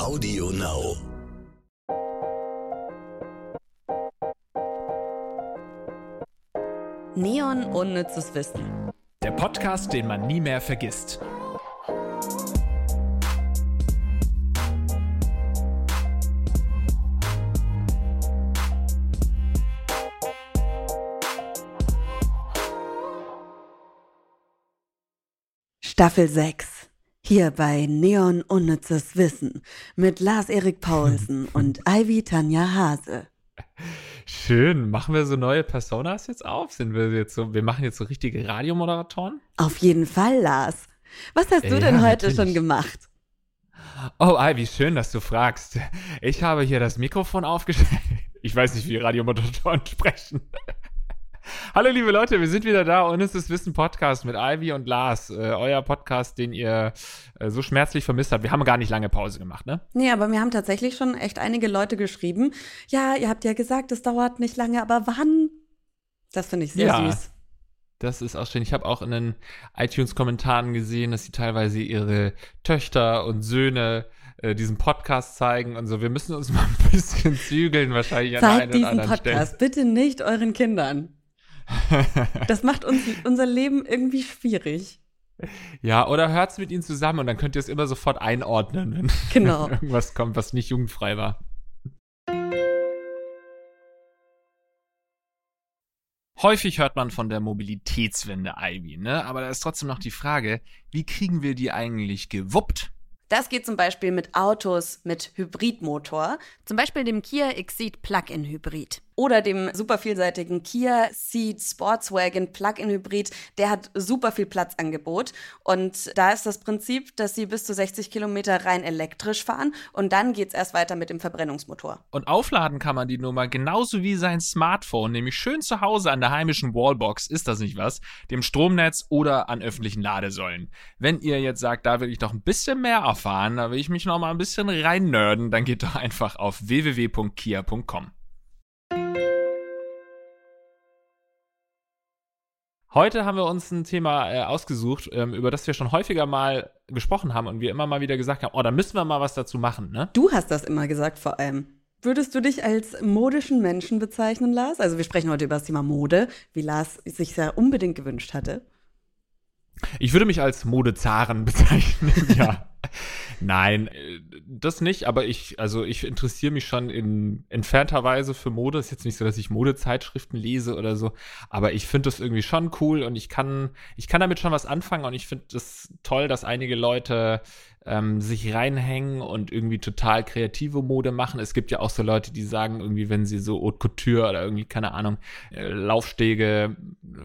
Audio Now. Neon Unnützes Wissen. Der Podcast, den man nie mehr vergisst. Staffel 6. Hier bei Neon Unnützes Wissen mit Lars-Erik Paulsen und Ivy Tanja Hase. Schön. Machen wir so neue Personas jetzt auf? Sind wir jetzt so, wir machen jetzt so richtige Radiomoderatoren? Auf jeden Fall, Lars. Was hast du Ja, denn heute natürlich. schon gemacht? Oh, Ivy, schön, dass du fragst. Ich habe hier das Mikrofon aufgestellt. Ich weiß nicht, wie Radiomoderatoren sprechen. Hallo, liebe Leute, wir sind wieder da. Unnützes Wissen Podcast mit Ivy und Lars. Äh, euer Podcast, den ihr äh, so schmerzlich vermisst habt. Wir haben gar nicht lange Pause gemacht, ne? Nee, aber mir haben tatsächlich schon echt einige Leute geschrieben. Ja, ihr habt ja gesagt, es dauert nicht lange, aber wann? Das finde ich sehr Ja. süß. Das ist auch schön. Ich habe auch in den iTunes-Kommentaren gesehen, dass sie teilweise ihre Töchter und Söhne äh, diesen Podcast zeigen und so. Wir müssen uns mal ein bisschen zügeln, wahrscheinlich an der Zeigt einen oder diesen anderen Podcast bitte nicht euren Kindern. Das macht uns unser Leben irgendwie schwierig. ja, oder hört's mit ihnen zusammen und dann könnt ihr es immer sofort einordnen, wenn Genau. irgendwas kommt, was nicht jugendfrei war. Häufig hört man von der Mobilitätswende, Ivy, ne? Aber da ist trotzdem noch die Frage, wie kriegen wir die eigentlich gewuppt? Das geht zum Beispiel mit Autos mit Hybridmotor, zum Beispiel dem Kia Exceed Plug-in Hybrid. Oder dem super vielseitigen Kia Ceed Sportswagen Plug-in Hybrid. Der hat super viel Platzangebot. Und da ist das Prinzip, dass sie bis zu 60 Kilometer rein elektrisch fahren. Und dann geht's erst weiter mit dem Verbrennungsmotor. Und aufladen kann man die Nummer genauso wie sein Smartphone, nämlich schön zu Hause an der heimischen Wallbox, ist das nicht was, dem Stromnetz oder an öffentlichen Ladesäulen. Wenn ihr jetzt sagt, da will ich doch ein bisschen mehr erfahren, da will ich mich noch mal ein bisschen rein nerden, dann geht doch einfach auf www.kia.com. Heute haben wir uns ein Thema äh, ausgesucht, ähm, über das wir schon häufiger mal gesprochen haben und wir immer mal wieder gesagt haben, oh, da müssen wir mal was dazu machen, ne? Du hast das immer gesagt vor allem. Würdest du dich als modischen Menschen bezeichnen, Lars? Also wir sprechen heute über das Thema Mode, wie Lars sich ja unbedingt gewünscht hatte. Ich würde mich als Modezaren bezeichnen, ja. Nein, äh, das nicht, aber ich, also ich interessiere mich schon in entfernter Weise für Mode. Ist jetzt nicht so, dass ich Modezeitschriften lese oder so, aber ich finde das irgendwie schon cool und ich kann, ich kann damit schon was anfangen und ich finde das toll, dass einige Leute ähm, sich reinhängen und irgendwie total kreative Mode machen. Es gibt ja auch so Leute, die sagen irgendwie, wenn sie so Haute Couture oder irgendwie, keine Ahnung, äh, Laufstege,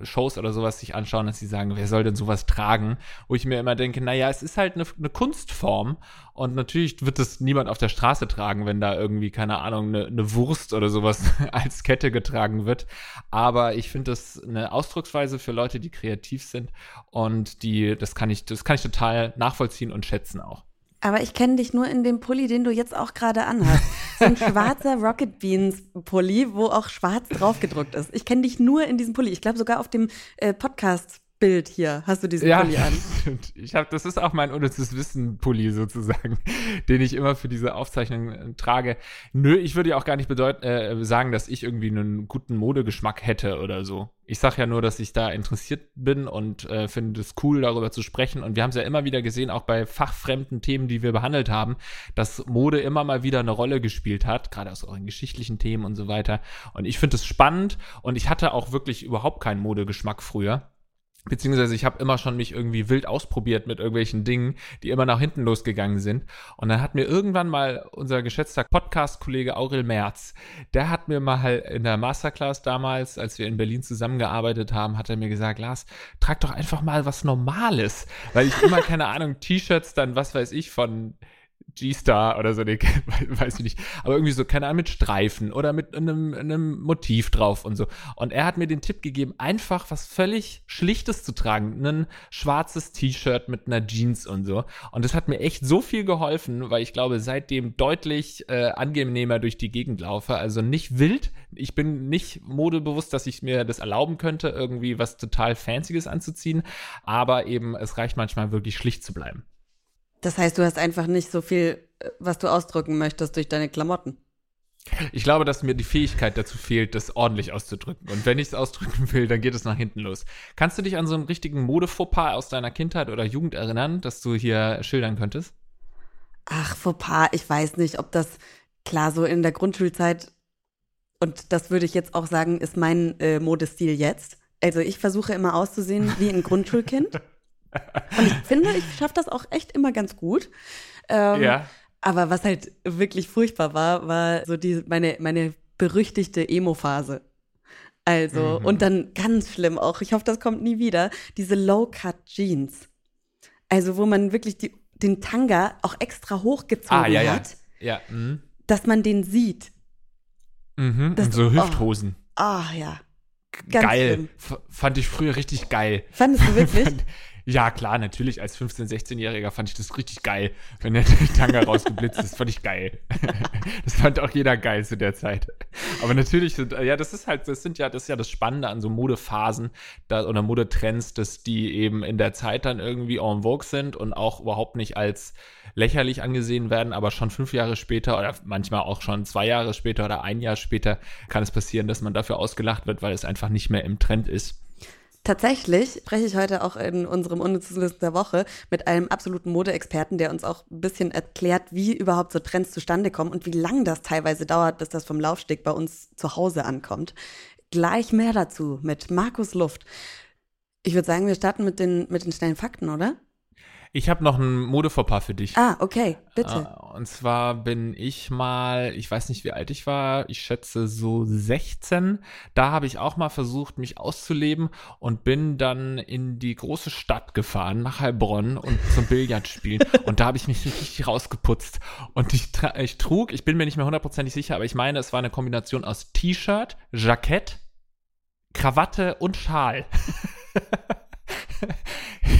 Shows oder sowas sich anschauen, dass sie sagen, wer soll denn sowas tragen? Wo ich mir immer denke, naja, es ist halt eine, eine Kunstform und natürlich wird es niemand auf der Straße tragen, wenn da irgendwie, keine Ahnung, eine, eine Wurst oder sowas als Kette getragen wird. Aber ich finde das eine Ausdrucksweise für Leute, die kreativ sind und die, das kann ich, das kann ich total nachvollziehen und schätzen auch. Aber ich kenne dich nur in dem Pulli, den du jetzt auch gerade anhast. So ein schwarzer Rocket Beans Pulli, wo auch schwarz draufgedruckt ist. Ich kenne dich nur in diesem Pulli. Ich glaube sogar auf dem äh, Podcast Bild hier hast du diesen Pulli an. stimmt. Ich habe, das ist auch mein unnützes Wissen-Pulli sozusagen, den ich immer für diese Aufzeichnung äh, trage. Nö, ich würde ja auch gar nicht bedeuten, äh, sagen, dass ich irgendwie einen guten Modegeschmack hätte oder so. Ich sage ja nur, dass ich da interessiert bin und äh, finde es cool, darüber zu sprechen. Und wir haben es ja immer wieder gesehen, auch bei fachfremden Themen, die wir behandelt haben, dass Mode immer mal wieder eine Rolle gespielt hat, gerade aus euren geschichtlichen Themen und so weiter. Und ich finde es spannend und ich hatte auch wirklich überhaupt keinen Modegeschmack früher. Beziehungsweise ich habe immer schon mich irgendwie wild ausprobiert mit irgendwelchen Dingen, die immer nach hinten losgegangen sind. Und dann hat mir irgendwann mal unser geschätzter Podcast-Kollege Aurel Merz, der hat mir mal in der Masterclass damals, als wir in Berlin zusammengearbeitet haben, hat er mir gesagt, Lars, trag doch einfach mal was Normales. Weil ich immer, keine Ahnung, T-Shirts dann, was weiß ich, von G-Star oder so, nee, weiß ich nicht, aber irgendwie so, keine Ahnung, mit Streifen oder mit einem, einem Motiv drauf und so. Und er hat mir den Tipp gegeben, einfach was völlig Schlichtes zu tragen, ein schwarzes T-Shirt mit einer Jeans und so. Und das hat mir echt so viel geholfen, weil ich glaube, seitdem deutlich äh, angenehmer durch die Gegend laufe. Also nicht wild, ich bin nicht modebewusst, dass ich mir das erlauben könnte, irgendwie was total Fancyes anzuziehen, aber eben, es reicht manchmal wirklich schlicht zu bleiben. Das heißt, du hast einfach nicht so viel äh, was du ausdrücken möchtest durch deine Klamotten. Ich glaube, dass mir die Fähigkeit dazu fehlt, das ordentlich auszudrücken. Und wenn ich es ausdrücken will, dann geht es nach hinten los. Kannst du dich an so einen richtigen Modefauxpas aus deiner Kindheit oder Jugend erinnern, dass du hier schildern könntest? Ach, Fauxpas, ich weiß nicht, ob das klar so in der Grundschulzeit und das würde ich jetzt auch sagen, ist mein äh, Modestil jetzt. Also ich versuche immer auszusehen wie ein Grundschulkind. Und ich finde, ich schaffe das auch echt immer ganz gut. Ähm, ja. Aber was halt wirklich furchtbar war, war so die, meine, meine berüchtigte Emo-Phase. Also, mhm. und dann ganz schlimm auch, ich hoffe, das kommt nie wieder, diese Low-Cut-Jeans. Also, wo man wirklich die, den Tanga auch extra hochgezogen ah, ja, hat, ja. Ja. Mhm. dass man den sieht. Mhm. Das, und so Hüfthosen. Ah, oh, ja. Ganz geil. Fand ich früher richtig geil. Fandest du wirklich? Ja, klar, natürlich. Als 15-, 16-Jähriger fand ich das richtig geil, wenn der Tanga rausgeblitzt ist. Fand ich geil. das fand auch jeder geil zu der Zeit. Aber natürlich sind, ja, das ist halt, das sind ja, das ist ja das Spannende an so Modephasen da, oder Modetrends, dass die eben in der Zeit dann irgendwie en vogue sind und auch überhaupt nicht als lächerlich angesehen werden, aber schon fünf Jahre später oder manchmal auch schon zwei Jahre später oder ein Jahr später kann es passieren, dass man dafür ausgelacht wird, weil es einfach nicht mehr im Trend ist. Tatsächlich spreche ich heute auch in unserem Unnützes der Woche mit einem absoluten Modeexperten, der uns auch ein bisschen erklärt, wie überhaupt so Trends zustande kommen und wie lang das teilweise dauert, bis das vom Laufsteg bei uns zu Hause ankommt. Gleich mehr dazu mit Markus Luft. Ich würde sagen, wir starten mit den, mit den schnellen Fakten, oder? Ich habe noch ein Modefauxpas für dich. Ah, okay, bitte. Uh, und zwar bin ich mal, ich weiß nicht, wie alt ich war, ich schätze so 16. Da habe ich auch mal versucht, mich auszuleben und bin dann in die große Stadt gefahren, nach Heilbronn und zum Billardspielen. und da habe ich mich richtig rausgeputzt. Und ich, ich trug, ich bin mir nicht mehr hundertprozentig sicher, aber ich meine, es war eine Kombination aus T-Shirt, Jackett, Krawatte und Schal.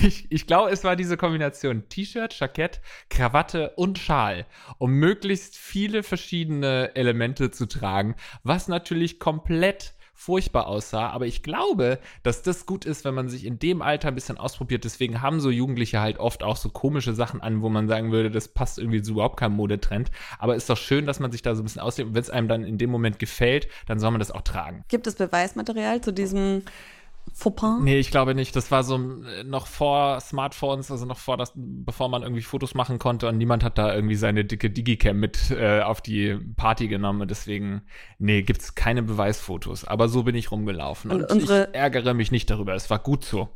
ich, ich glaube, es war diese Kombination T-Shirt, Jackett, Krawatte und Schal, um möglichst viele verschiedene Elemente zu tragen, was natürlich komplett furchtbar aussah. Aber ich glaube, dass das gut ist, wenn man sich in dem Alter ein bisschen ausprobiert. Deswegen haben so Jugendliche halt oft auch so komische Sachen an, wo man sagen würde, das passt irgendwie zu überhaupt keinem Modetrend. Aber ist doch schön, dass man sich da so ein bisschen auslebt. Und wenn es einem dann in dem Moment gefällt, dann soll man das auch tragen. Gibt es Beweismaterial zu diesem Fauxpas? Nee, ich glaube nicht. Das war so äh, noch vor Smartphones, also noch vor das, bevor man irgendwie Fotos machen konnte und niemand hat da irgendwie seine dicke Digicam mit äh, auf die Party genommen und deswegen, nee, gibt's keine Beweisfotos. Aber so bin ich rumgelaufen und, und unsere, ich ärgere mich nicht darüber. Es war gut so.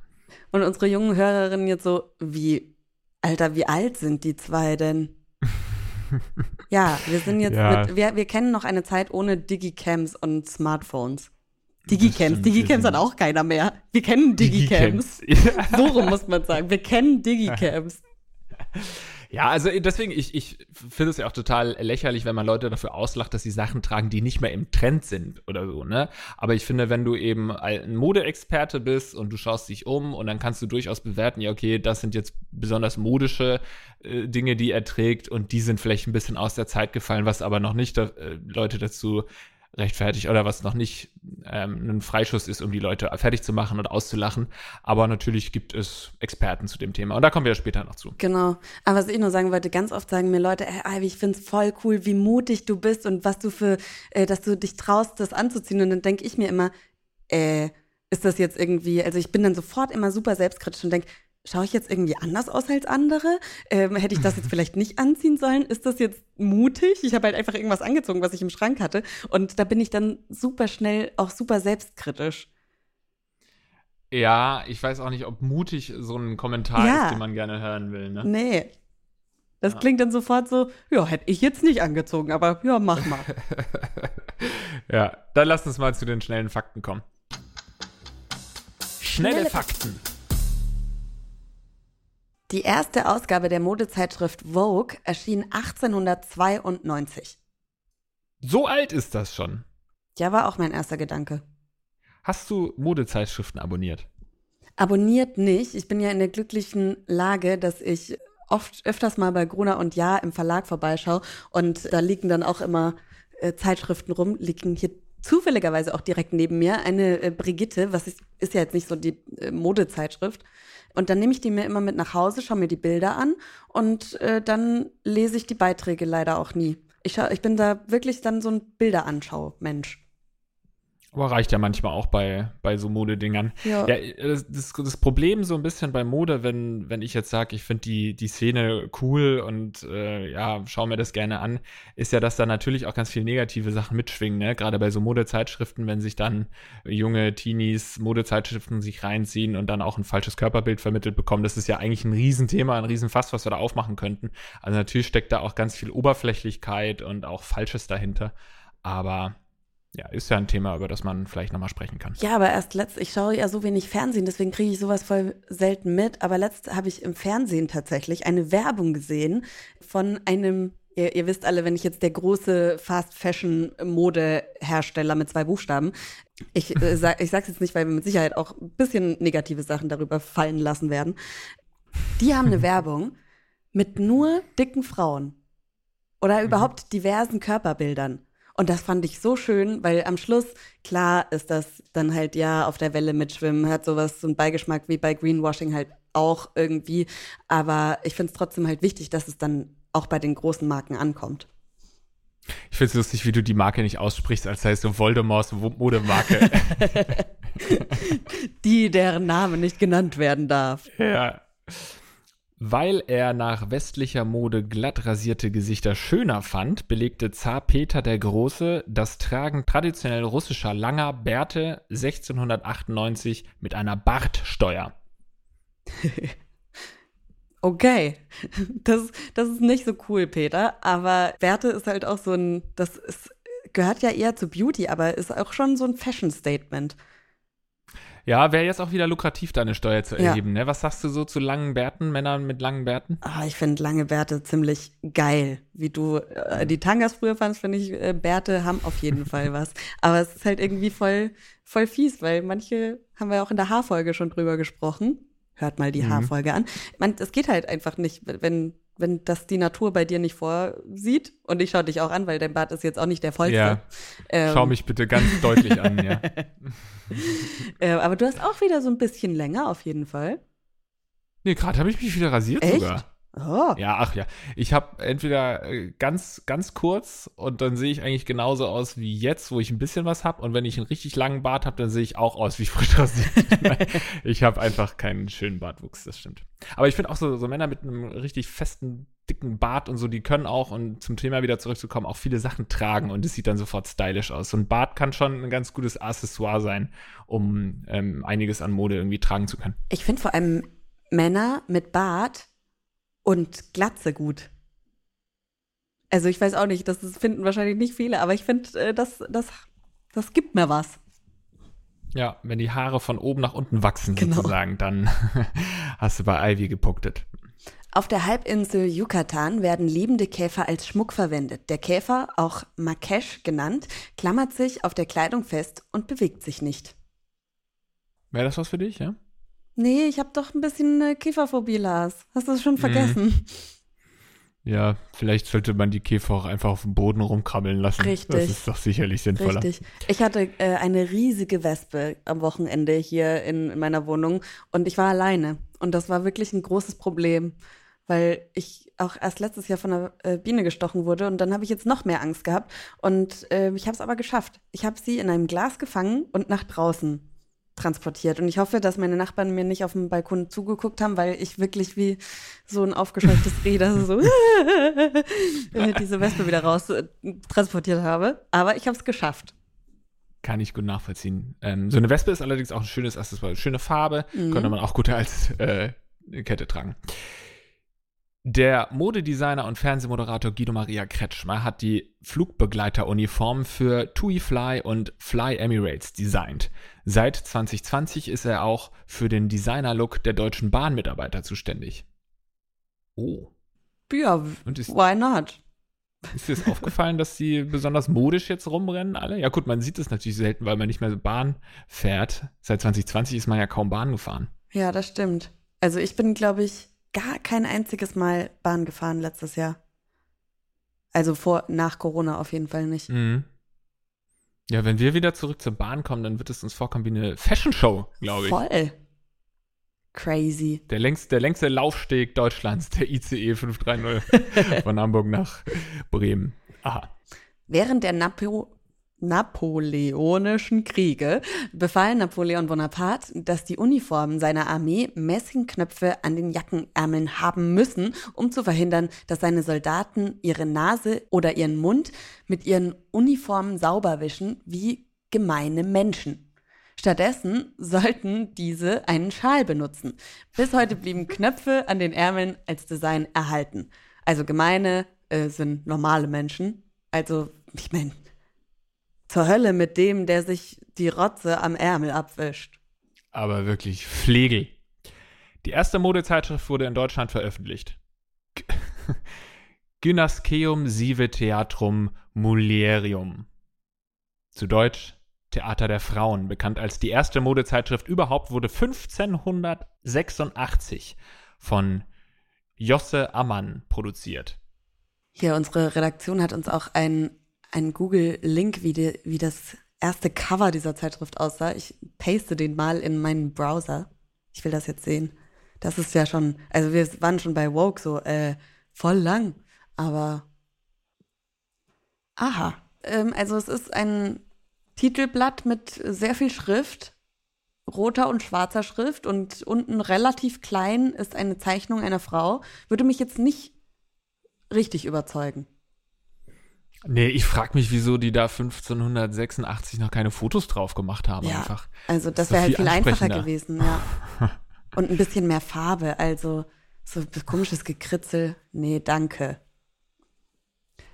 Und unsere jungen Hörerinnen jetzt so, wie, Alter, wie alt sind die zwei denn? ja, wir sind jetzt ja. mit, wir, wir kennen noch eine Zeit ohne Digicams und Smartphones. Digicams. Digicams hat auch keiner mehr. Wir kennen Digicams. Digicams. so rum muss man sagen. Wir kennen Digicams. Ja, also deswegen, ich, ich finde es ja auch total lächerlich, wenn man Leute dafür auslacht, dass sie Sachen tragen, die nicht mehr im Trend sind oder so, ne? Aber ich finde, wenn du eben ein Modeexperte bist und du schaust dich um und dann kannst du durchaus bewerten, ja, okay, das sind jetzt besonders modische äh, Dinge, die er trägt und die sind vielleicht ein bisschen aus der Zeit gefallen, was aber noch nicht äh, Leute dazu rechtfertigt oder was noch nicht ähm, ein Freischuss ist, um die Leute fertig zu machen und auszulachen. Aber natürlich gibt es Experten zu dem Thema und da kommen wir später noch zu. Genau. Aber was ich nur sagen wollte, ganz oft sagen mir Leute, ey, Ivy, ich finde es voll cool, wie mutig du bist und was du für, äh, dass du dich traust, das anzuziehen. Und dann denke ich mir immer, äh, ist das jetzt irgendwie, also ich bin dann sofort immer super selbstkritisch und denke, schaue ich jetzt irgendwie anders aus als andere? Ähm, hätte ich das jetzt vielleicht nicht anziehen sollen? Ist das jetzt mutig? Ich habe halt einfach irgendwas angezogen, was ich im Schrank hatte. Und da bin ich dann super schnell auch super selbstkritisch. Ja, ich weiß auch nicht, ob mutig so ein Kommentar ja. ist, den man gerne hören will. Ne? Nee. Das ja. klingt dann sofort so, ja, hätte ich jetzt nicht angezogen, aber ja, mach mal. ja, dann lass uns mal zu den schnellen Fakten kommen. Schnelle, Schnelle Fakten. Die erste Ausgabe der Modezeitschrift Vogue erschien 1892. So alt ist das schon. Ja, war auch mein erster Gedanke. Hast du Modezeitschriften abonniert? Abonniert nicht. Ich bin ja in der glücklichen Lage, dass ich oft öfters mal bei Gruner und Ja im Verlag vorbeischaue und da liegen dann auch immer äh, Zeitschriften rum, liegen hier zufälligerweise auch direkt neben mir eine äh, Brigitte, was ist, ist ja jetzt nicht so die äh, Modezeitschrift Und dann nehme ich die mir immer mit nach Hause, schaue mir die Bilder an und äh, dann lese ich die Beiträge leider auch nie. Ich, ich bin da wirklich dann so ein Bilderanschau-Mensch. Aber reicht ja manchmal auch bei, bei so Modedingern. Ja. ja das, das, Problem so ein bisschen bei Mode, wenn, wenn ich jetzt sage, ich finde die, die Szene cool und äh, ja, schau mir das gerne an, ist ja, dass da natürlich auch ganz viele negative Sachen mitschwingen, ne? Gerade bei so Modezeitschriften, wenn sich dann junge Teenies Modezeitschriften sich reinziehen und dann auch ein falsches Körperbild vermittelt bekommen, das ist ja eigentlich ein Riesenthema, ein Riesenfass, was wir da aufmachen könnten. Also natürlich steckt da auch ganz viel Oberflächlichkeit und auch Falsches dahinter. Aber ja, ist ja ein Thema, über das man vielleicht nochmal sprechen kann. Ja, aber erst letzt, ich schaue ja so wenig Fernsehen, deswegen kriege ich sowas voll selten mit. Aber letzt habe ich im Fernsehen tatsächlich eine Werbung gesehen von einem, ihr, ihr wisst alle, wenn ich jetzt der große Fast Fashion Modehersteller mit zwei Buchstaben, ich, äh, sag, ich sag's jetzt nicht, weil wir mit Sicherheit auch ein bisschen negative Sachen darüber fallen lassen werden. Die haben eine Werbung mit nur dicken Frauen oder überhaupt diversen Körperbildern. Und das fand ich so schön, weil am Schluss, klar ist das dann halt ja auf der Welle mitschwimmen, hat sowas, so einen Beigeschmack wie bei Greenwashing halt auch irgendwie. Aber ich finde es trotzdem halt wichtig, dass es dann auch bei den großen Marken ankommt. Ich finde es lustig, wie du die Marke nicht aussprichst, als heißt so Voldemorts Modemarke. die, deren Name nicht genannt werden darf. Ja. Weil er nach westlicher Mode glatt rasierte Gesichter schöner fand, belegte Zar Peter der Große das Tragen traditionell russischer langer Bärte 1698 mit einer Bartsteuer. okay, das, das ist nicht so cool, Peter, aber Bärte ist halt auch so ein, das ist, gehört ja eher zu Beauty, aber ist auch schon so ein Fashion-Statement. Ja, wäre jetzt auch wieder lukrativ, deine Steuer zu erheben. Ja. Ne? Was sagst du so zu langen Bärten, Männern mit langen Bärten? Ah, ich finde lange Bärte ziemlich geil. Wie du äh, die Tangas früher fandst, finde ich, äh, Bärte haben auf jeden Fall was. Aber es ist halt irgendwie voll, voll fies, weil manche haben wir auch in der Haarfolge schon drüber gesprochen. Hört mal die mhm. Haarfolge an. Man, es geht halt einfach nicht, wenn wenn das die Natur bei dir nicht vorsieht. Und ich schaue dich auch an, weil dein Bart ist jetzt auch nicht der vollste. Ja. Ähm. Schau mich bitte ganz deutlich an, ja. äh, aber du hast auch wieder so ein bisschen länger auf jeden Fall. Nee, gerade habe ich mich wieder rasiert Echt? sogar. Oh. Ja, ach ja. Ich habe entweder äh, ganz, ganz kurz und dann sehe ich eigentlich genauso aus wie jetzt, wo ich ein bisschen was habe. Und wenn ich einen richtig langen Bart habe, dann sehe ich auch aus wie frisch rasiert. ich habe einfach keinen schönen Bartwuchs, das stimmt. Aber ich finde auch so, so Männer mit einem richtig festen, dicken Bart und so, die können auch, und zum Thema wieder zurückzukommen, auch viele Sachen tragen und es sieht dann sofort stylisch aus. So ein Bart kann schon ein ganz gutes Accessoire sein, um ähm, einiges an Mode irgendwie tragen zu können. Ich finde vor allem Männer mit Bart und Glatze gut. Also ich weiß auch nicht, das finden wahrscheinlich nicht viele, aber ich finde, äh, das, das, das gibt mir was. Ja, wenn die Haare von oben nach unten wachsen Genau. sozusagen, dann hast du bei Ivy gepunktet. Auf der Halbinsel Yucatan werden lebende Käfer als Schmuck verwendet. Der Käfer, auch Makesh genannt, klammert sich auf der Kleidung fest und bewegt sich nicht. Wäre das was für dich, ja? Nee, ich habe doch ein bisschen äh, Käferphobie, Lars. Hast du es schon vergessen? Ja, vielleicht sollte man die Käfer auch einfach auf dem Boden rumkrabbeln lassen. Richtig. Das ist doch sicherlich sinnvoller. Richtig. Ich hatte äh, eine riesige Wespe am Wochenende hier in, in meiner Wohnung und ich war alleine. Und das war wirklich ein großes Problem, weil ich auch erst letztes Jahr von einer äh, Biene gestochen wurde und dann habe ich jetzt noch mehr Angst gehabt. Und äh, ich habe es aber geschafft. Ich habe sie in einem Glas gefangen und nach draußen transportiert. Und ich hoffe, dass meine Nachbarn mir nicht auf dem Balkon zugeguckt haben, weil ich wirklich wie so ein aufgescheuchtes Reh da so diese Wespe wieder raus äh, transportiert habe. Aber ich habe es geschafft. Kann ich gut nachvollziehen. Ähm, so eine Wespe ist allerdings auch ein schönes Accessoire. Schöne Farbe, Mhm. könnte man auch gut als äh, Kette tragen. Der Modedesigner und Fernsehmoderator Guido Maria Kretschmer hat die Flugbegleiteruniform für TUI Fly und Fly Emirates designt. Seit 2020 ist er auch für den Designer-Look der Deutschen Bahn-Mitarbeiter zuständig. Oh. Ja, Und ist, why not? ist dir das aufgefallen, dass die besonders modisch jetzt rumrennen alle? Ja gut, man sieht es natürlich selten, weil man nicht mehr so Bahn fährt. Seit 2020 ist man ja kaum Bahn gefahren. Ja, das stimmt. Also ich bin, glaube ich, gar kein einziges Mal Bahn gefahren letztes Jahr. Also vor, nach Corona auf jeden Fall nicht. Mhm. Ja, wenn wir wieder zurück zur Bahn kommen, dann wird es uns vorkommen wie eine Fashion Show, glaube ich. Voll. Crazy. Der längste, der längste Laufsteg Deutschlands, der ICE 530 von Hamburg nach Bremen. Aha. Während der Napo Napoleonischen Kriege befahl Napoleon Bonaparte, dass die Uniformen seiner Armee Messingknöpfe an den Jackenärmeln haben müssen, um zu verhindern, dass seine Soldaten ihre Nase oder ihren Mund mit ihren Uniformen sauber wischen wie gemeine Menschen. Stattdessen sollten diese einen Schal benutzen. Bis heute blieben Knöpfe an den Ärmeln als Design erhalten. Also gemeine äh, sind normale Menschen. Also, ich meine, zur Hölle mit dem, der sich die Rotze am Ärmel abwischt. Aber wirklich Flegel. Die erste Modezeitschrift wurde in Deutschland veröffentlicht. Gynasceum sive theatrum mulierium. Zu Deutsch Theater der Frauen, bekannt als die erste Modezeitschrift überhaupt, wurde 1586 von Josse Ammann produziert. Hier, unsere Redaktion hat uns auch ein einen Google-Link, wie, wie das erste Cover dieser Zeitschrift aussah. Ich paste den mal in meinen Browser. Ich will das jetzt sehen. Das ist ja schon, also wir waren schon bei Woke so, äh, voll lang. Aber, aha. Ähm, also es ist ein Titelblatt mit sehr viel Schrift, roter und schwarzer Schrift und unten relativ klein ist eine Zeichnung einer Frau. Würde mich jetzt nicht richtig überzeugen. Nee, ich frage mich, wieso die da 1586 noch keine Fotos drauf gemacht haben. Ja, einfach. also das wäre halt viel einfacher gewesen, ja. Und ein bisschen mehr Farbe, also so komisches Gekritzel. Nee, danke.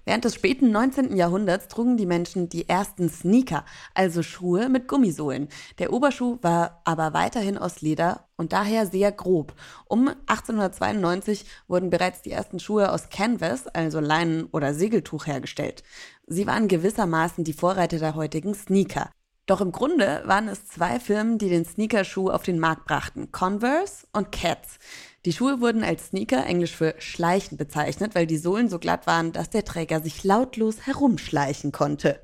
Während des späten 19. Jahrhunderts trugen die Menschen die ersten Sneaker, also Schuhe mit Gummisohlen. Der Oberschuh war aber weiterhin aus Leder und daher sehr grob. Um 1892 wurden bereits die ersten Schuhe aus Canvas, also Leinen oder Segeltuch hergestellt. Sie waren gewissermaßen die Vorreiter der heutigen Sneaker. Doch im Grunde waren es zwei Firmen, die den Sneakerschuh auf den Markt brachten, Converse und Cats. Die Schuhe wurden als Sneaker, englisch für schleichen, bezeichnet, weil die Sohlen so glatt waren, dass der Träger sich lautlos herumschleichen konnte.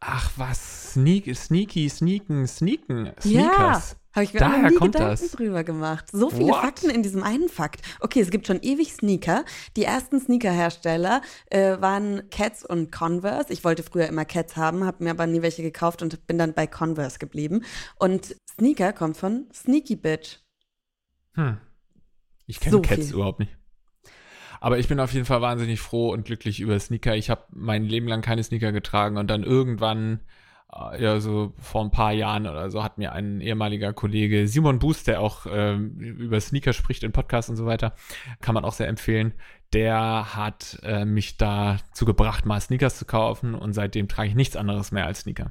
Ach was, Sneak, sneaky, sneaken, sneaken, Sneakers. Ja, habe ich mir Daher nie Gedanken das. drüber gemacht. So viele What? Fakten in diesem einen Fakt. Okay, es gibt schon ewig Sneaker. Die ersten Sneakerhersteller äh, waren Cats und Converse. Ich wollte früher immer Cats haben, habe mir aber nie welche gekauft und bin dann bei Converse geblieben. Und Sneaker kommt von Sneaky Bitch. Hm. Ich kenne So Cats viel. überhaupt nicht. Aber ich bin auf jeden Fall wahnsinnig froh und glücklich über Sneaker. Ich habe mein Leben lang keine Sneaker getragen und dann irgendwann, ja, so vor ein paar Jahren oder so, hat mir ein ehemaliger Kollege, Simon Buß, der auch ähm, über Sneaker spricht in Podcasts und so weiter, kann man auch sehr empfehlen. Der hat äh, mich dazu gebracht, mal Sneakers zu kaufen und seitdem trage ich nichts anderes mehr als Sneaker.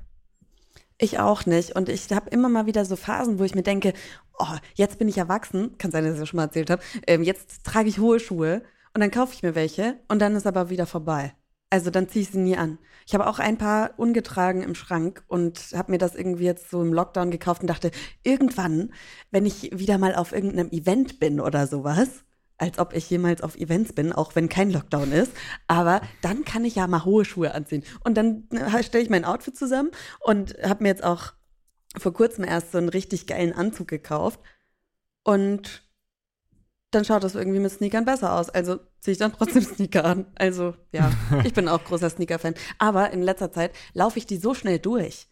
Ich auch nicht. Und ich habe immer mal wieder so Phasen, wo ich mir denke, oh, jetzt bin ich erwachsen, kann sein, dass ich das schon mal erzählt habe, ähm, jetzt trage ich hohe Schuhe und dann kaufe ich mir welche und dann ist aber wieder vorbei. Also dann ziehe ich sie nie an. Ich habe auch ein paar ungetragen im Schrank und habe mir das irgendwie jetzt so im Lockdown gekauft und dachte, irgendwann, wenn ich wieder mal auf irgendeinem Event bin oder sowas, als ob ich jemals auf Events bin, auch wenn kein Lockdown ist. Aber dann kann ich ja mal hohe Schuhe anziehen. Und dann äh, stelle ich mein Outfit zusammen und habe mir jetzt auch vor kurzem erst so einen richtig geilen Anzug gekauft. Und dann schaut das irgendwie mit Sneakern besser aus. Also ziehe ich dann trotzdem Sneaker an. Also ja, ich bin auch großer Sneaker-Fan. Aber in letzter Zeit laufe ich die so schnell durch.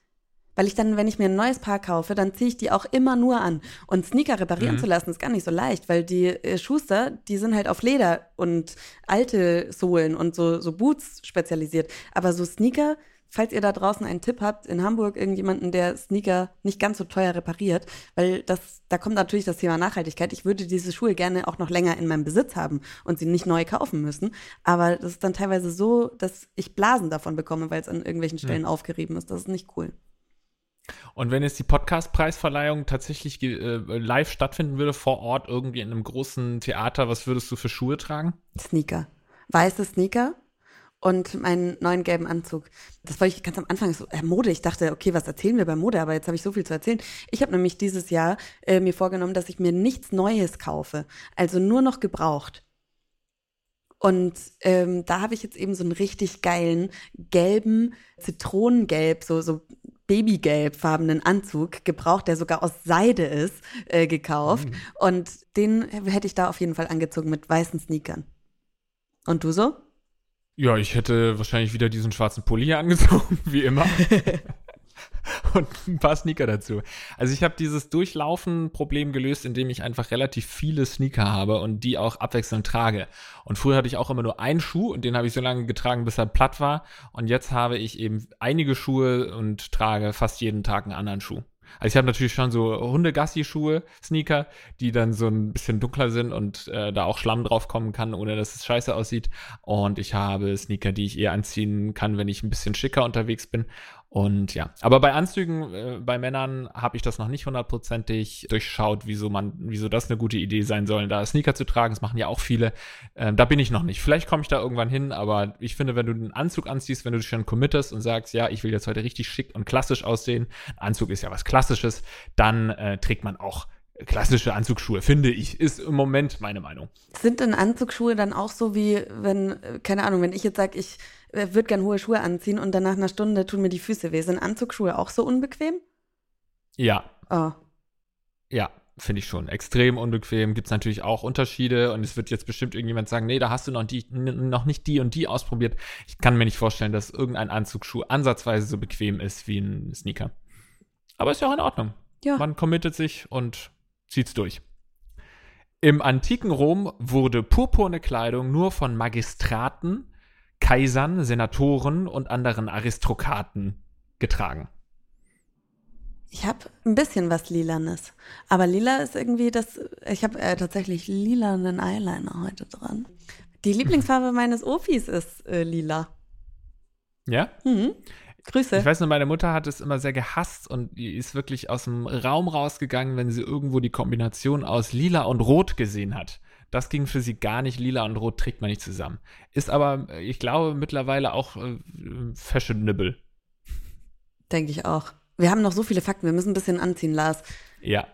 Weil ich dann, wenn ich mir ein neues Paar kaufe, dann ziehe ich die auch immer nur an. Und Sneaker reparieren Mhm. zu lassen, ist gar nicht so leicht, weil die äh, Schuster, die sind halt auf Leder und alte Sohlen und so, so Boots spezialisiert. Aber so Sneaker, falls ihr da draußen einen Tipp habt, in Hamburg irgendjemanden, der Sneaker nicht ganz so teuer repariert, weil das, da kommt natürlich das Thema Nachhaltigkeit. Ich würde diese Schuhe gerne auch noch länger in meinem Besitz haben und sie nicht neu kaufen müssen. Aber das ist dann teilweise so, dass ich Blasen davon bekomme, weil es an irgendwelchen Stellen aufgerieben ist. Das ist nicht cool. Und wenn jetzt die Podcast-Preisverleihung tatsächlich äh, live stattfinden würde, vor Ort irgendwie in einem großen Theater, was würdest du für Schuhe tragen? Sneaker. Weiße Sneaker und meinen neuen gelben Anzug. Das war ich ganz am Anfang so, äh, Mode. Ich dachte, okay, was erzählen wir bei Mode? Aber jetzt habe ich so viel zu erzählen. Ich habe nämlich dieses Jahr äh, mir vorgenommen, dass ich mir nichts Neues kaufe. Also nur noch gebraucht. Und ähm, da habe ich jetzt eben so einen richtig geilen gelben Zitronengelb, so, so babygelbfarbenen Anzug, gebraucht, der sogar aus Seide ist, äh, gekauft. Mhm. Und den hätte ich da auf jeden Fall angezogen mit weißen Sneakern. Und du so? Ja, ich hätte wahrscheinlich wieder diesen schwarzen Pulli hier angezogen, wie immer. und ein paar Sneaker dazu. Also ich habe dieses Durchlaufen-Problem gelöst, indem ich einfach relativ viele Sneaker habe und die auch abwechselnd trage. Und früher hatte ich auch immer nur einen Schuh und den habe ich so lange getragen, bis er platt war. Und jetzt habe ich eben einige Schuhe und trage fast jeden Tag einen anderen Schuh. Also ich habe natürlich schon so Hundegassi-Schuhe, Sneaker, die dann so ein bisschen dunkler sind und äh, da auch Schlamm drauf kommen kann, ohne dass es scheiße aussieht. Und ich habe Sneaker, die ich eher anziehen kann, wenn ich ein bisschen schicker unterwegs bin. Und ja, aber bei Anzügen äh, bei Männern habe ich das noch nicht hundertprozentig durchschaut, wieso man, wieso das eine gute Idee sein soll, da Sneaker zu tragen. Das machen ja auch viele. Ähm, da bin ich noch nicht. Vielleicht komme ich da irgendwann hin, aber ich finde, wenn du einen Anzug anziehst, wenn du dich schon committest und sagst, ja, ich will jetzt heute richtig schick und klassisch aussehen, Anzug ist ja was Klassisches, dann äh, trägt man auch klassische Anzugsschuhe, finde ich, ist im Moment meine Meinung. Sind denn Anzugsschuhe dann auch so wie, wenn, äh, keine Ahnung, wenn ich jetzt sage, ich würde gern hohe Schuhe anziehen und dann nach einer Stunde tun mir die Füße weh. Sind Anzugsschuhe auch so unbequem? Ja. Oh. Ja, finde ich schon. Extrem unbequem. Gibt es natürlich auch Unterschiede und es wird jetzt bestimmt irgendjemand sagen, nee, da hast du noch, die, noch nicht die und die ausprobiert. Ich kann mir nicht vorstellen, dass irgendein Anzugsschuh ansatzweise so bequem ist wie ein Sneaker. Aber ist ja auch in Ordnung. Ja. Man committet sich und zieht's durch. Im antiken Rom wurde purpurne Kleidung nur von Magistraten, Kaisern, Senatoren und anderen Aristokraten getragen. Ich habe ein bisschen was Lilanes. Aber lila ist irgendwie das. Ich habe äh, tatsächlich lilanen Eyeliner heute dran. Die Lieblingsfarbe meines Ofis ist äh, lila. Ja? Mhm. Grüße. Ich weiß nur, meine Mutter hat es immer sehr gehasst und die ist wirklich aus dem Raum rausgegangen, wenn sie irgendwo die Kombination aus lila und rot gesehen hat. Das ging für sie gar nicht. Lila und Rot trägt man nicht zusammen. Ist aber, ich glaube, mittlerweile auch äh, fashionable. Denke ich auch. Wir haben noch so viele Fakten. Wir müssen ein bisschen anziehen, Lars. Ja.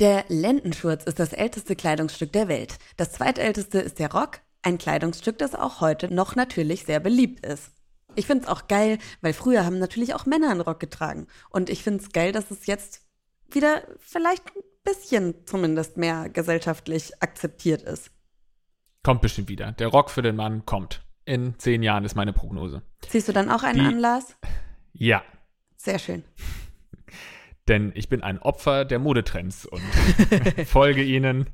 Der Lendenschurz ist das älteste Kleidungsstück der Welt. Das zweitälteste ist der Rock, ein Kleidungsstück, das auch heute noch natürlich sehr beliebt ist. Ich finde es auch geil, weil früher haben natürlich auch Männer einen Rock getragen. Und ich finde es geil, dass es jetzt wieder vielleicht bisschen zumindest mehr gesellschaftlich akzeptiert ist. Kommt bestimmt wieder. Der Rock für den Mann kommt. In zehn Jahren ist meine Prognose. Siehst du dann auch einen Die, Anlass? Ja. Sehr schön. Denn ich bin ein Opfer der Modetrends und folge ihnen,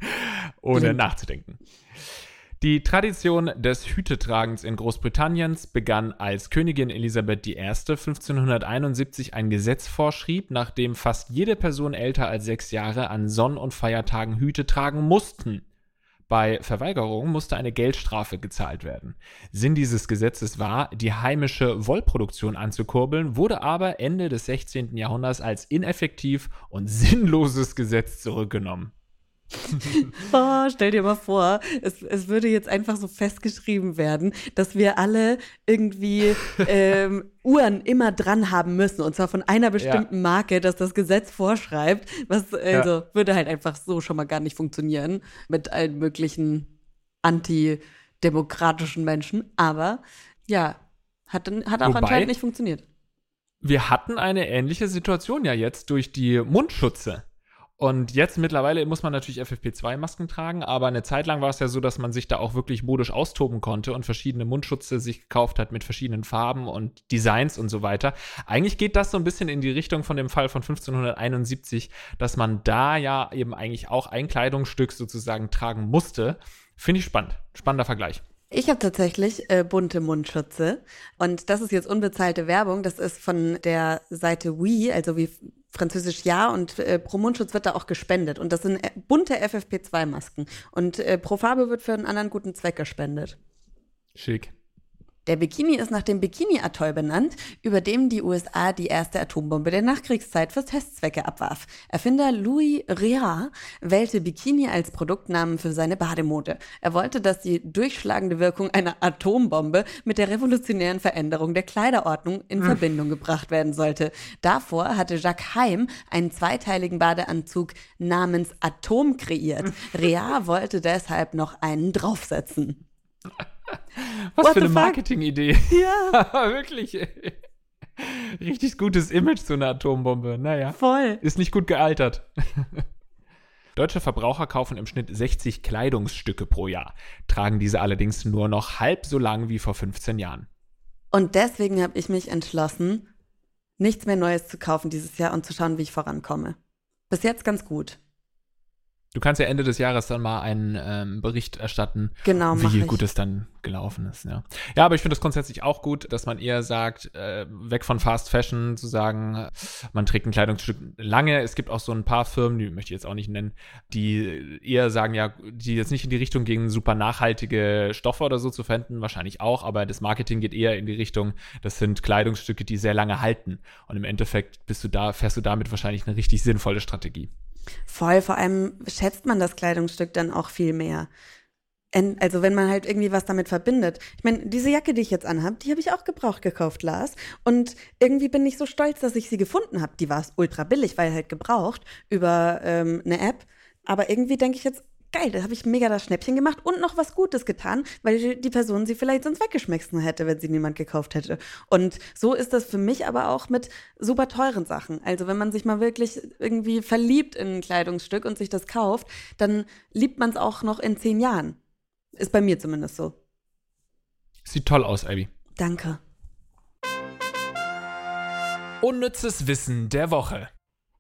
ohne nachzudenken. Die Tradition des Hütetragens in Großbritanniens begann, als Königin Elisabeth I. 1571 ein Gesetz vorschrieb, nach dem fast jede Person älter als sechs Jahre an Sonn- und Feiertagen Hüte tragen mussten. Bei Verweigerung musste eine Geldstrafe gezahlt werden. Sinn dieses Gesetzes war, die heimische Wollproduktion anzukurbeln, wurde aber Ende des 16. Jahrhunderts als ineffektiv und sinnloses Gesetz zurückgenommen. oh, stell dir mal vor, es, es würde jetzt einfach so festgeschrieben werden, dass wir alle irgendwie ähm, Uhren immer dran haben müssen. Und zwar von einer bestimmten ja. Marke, dass das Gesetz vorschreibt. Was also ja. würde halt einfach so schon mal gar nicht funktionieren mit allen möglichen antidemokratischen Menschen. Aber ja, hat, hat auch Wobei, anscheinend nicht funktioniert. Wir hatten eine ähnliche Situation ja jetzt durch die Mundschutze. Und jetzt mittlerweile muss man natürlich FFP2-Masken tragen, aber eine Zeit lang war es ja so, dass man sich da auch wirklich modisch austoben konnte und verschiedene Mundschutze sich gekauft hat mit verschiedenen Farben und Designs und so weiter. Eigentlich geht das so ein bisschen in die Richtung von dem Fall von 1571, dass man da ja eben eigentlich auch ein Kleidungsstück sozusagen tragen musste. Finde ich spannend. Spannender Vergleich. Ich habe tatsächlich äh, bunte Mundschutze und das ist jetzt unbezahlte Werbung. Das ist von der Seite We, also wie Französisch Ja und äh, pro Mundschutz wird da auch gespendet. Und das sind äh, bunte FFP2-Masken. Und äh, pro Farbe wird für einen anderen guten Zweck gespendet. Schick. Der Bikini ist nach dem Bikini-Atoll benannt, über dem die USA die erste Atombombe der Nachkriegszeit für Testzwecke abwarf. Erfinder Louis Riard wählte Bikini als Produktnamen für seine Bademode. Er wollte, dass die durchschlagende Wirkung einer Atombombe mit der revolutionären Veränderung der Kleiderordnung in hm. Verbindung gebracht werden sollte. Davor hatte Jacques Heim einen zweiteiligen Badeanzug namens Atom kreiert. Riard wollte deshalb noch einen draufsetzen. Was What für eine Marketingidee. Ja. Wirklich. Richtig gutes Image, so eine Atombombe. Naja. Voll. Ist nicht gut gealtert. Deutsche Verbraucher kaufen im Schnitt 60 Kleidungsstücke pro Jahr, tragen diese allerdings nur noch halb so lang wie vor 15 Jahren. Und deswegen habe ich mich entschlossen, nichts mehr Neues zu kaufen dieses Jahr und zu schauen, wie ich vorankomme. Bis jetzt ganz gut. Du kannst ja Ende des Jahres dann mal einen ähm, Bericht erstatten, Genau, wie gut es dann gelaufen ist. Ja, ja aber ich finde es grundsätzlich auch gut, dass man eher sagt, äh, weg von Fast Fashion zu sagen, man trägt ein Kleidungsstück lange. Es gibt auch so ein paar Firmen, die möchte ich jetzt auch nicht nennen, die eher sagen, ja, die jetzt nicht in die Richtung gehen, super nachhaltige Stoffe oder so zu verwenden, wahrscheinlich auch, aber das Marketing geht eher in die Richtung, das sind Kleidungsstücke, die sehr lange halten. Und im Endeffekt bist du da, fährst du damit wahrscheinlich eine richtig sinnvolle Strategie. Voll, vor allem schätzt man das Kleidungsstück dann auch viel mehr. Also wenn man halt irgendwie was damit verbindet. Ich meine, diese Jacke, die ich jetzt anhab, die habe ich auch gebraucht gekauft, Lars. Und irgendwie bin ich so stolz, dass ich sie gefunden habe. Die war ultra billig, weil halt gebraucht über ähm, eine App. Aber irgendwie denke ich jetzt, geil, da habe ich mega das Schnäppchen gemacht und noch was Gutes getan, weil die- Person sie vielleicht sonst weggeschmissen hätte, wenn sie niemand gekauft hätte. Und so ist das für mich aber auch mit super teuren Sachen. Also wenn man sich mal wirklich irgendwie verliebt in ein Kleidungsstück und sich das kauft, dann liebt man es auch noch in zehn Jahren. Ist bei mir zumindest so. Sieht toll aus, Abby. Danke. Unnützes Wissen der Woche.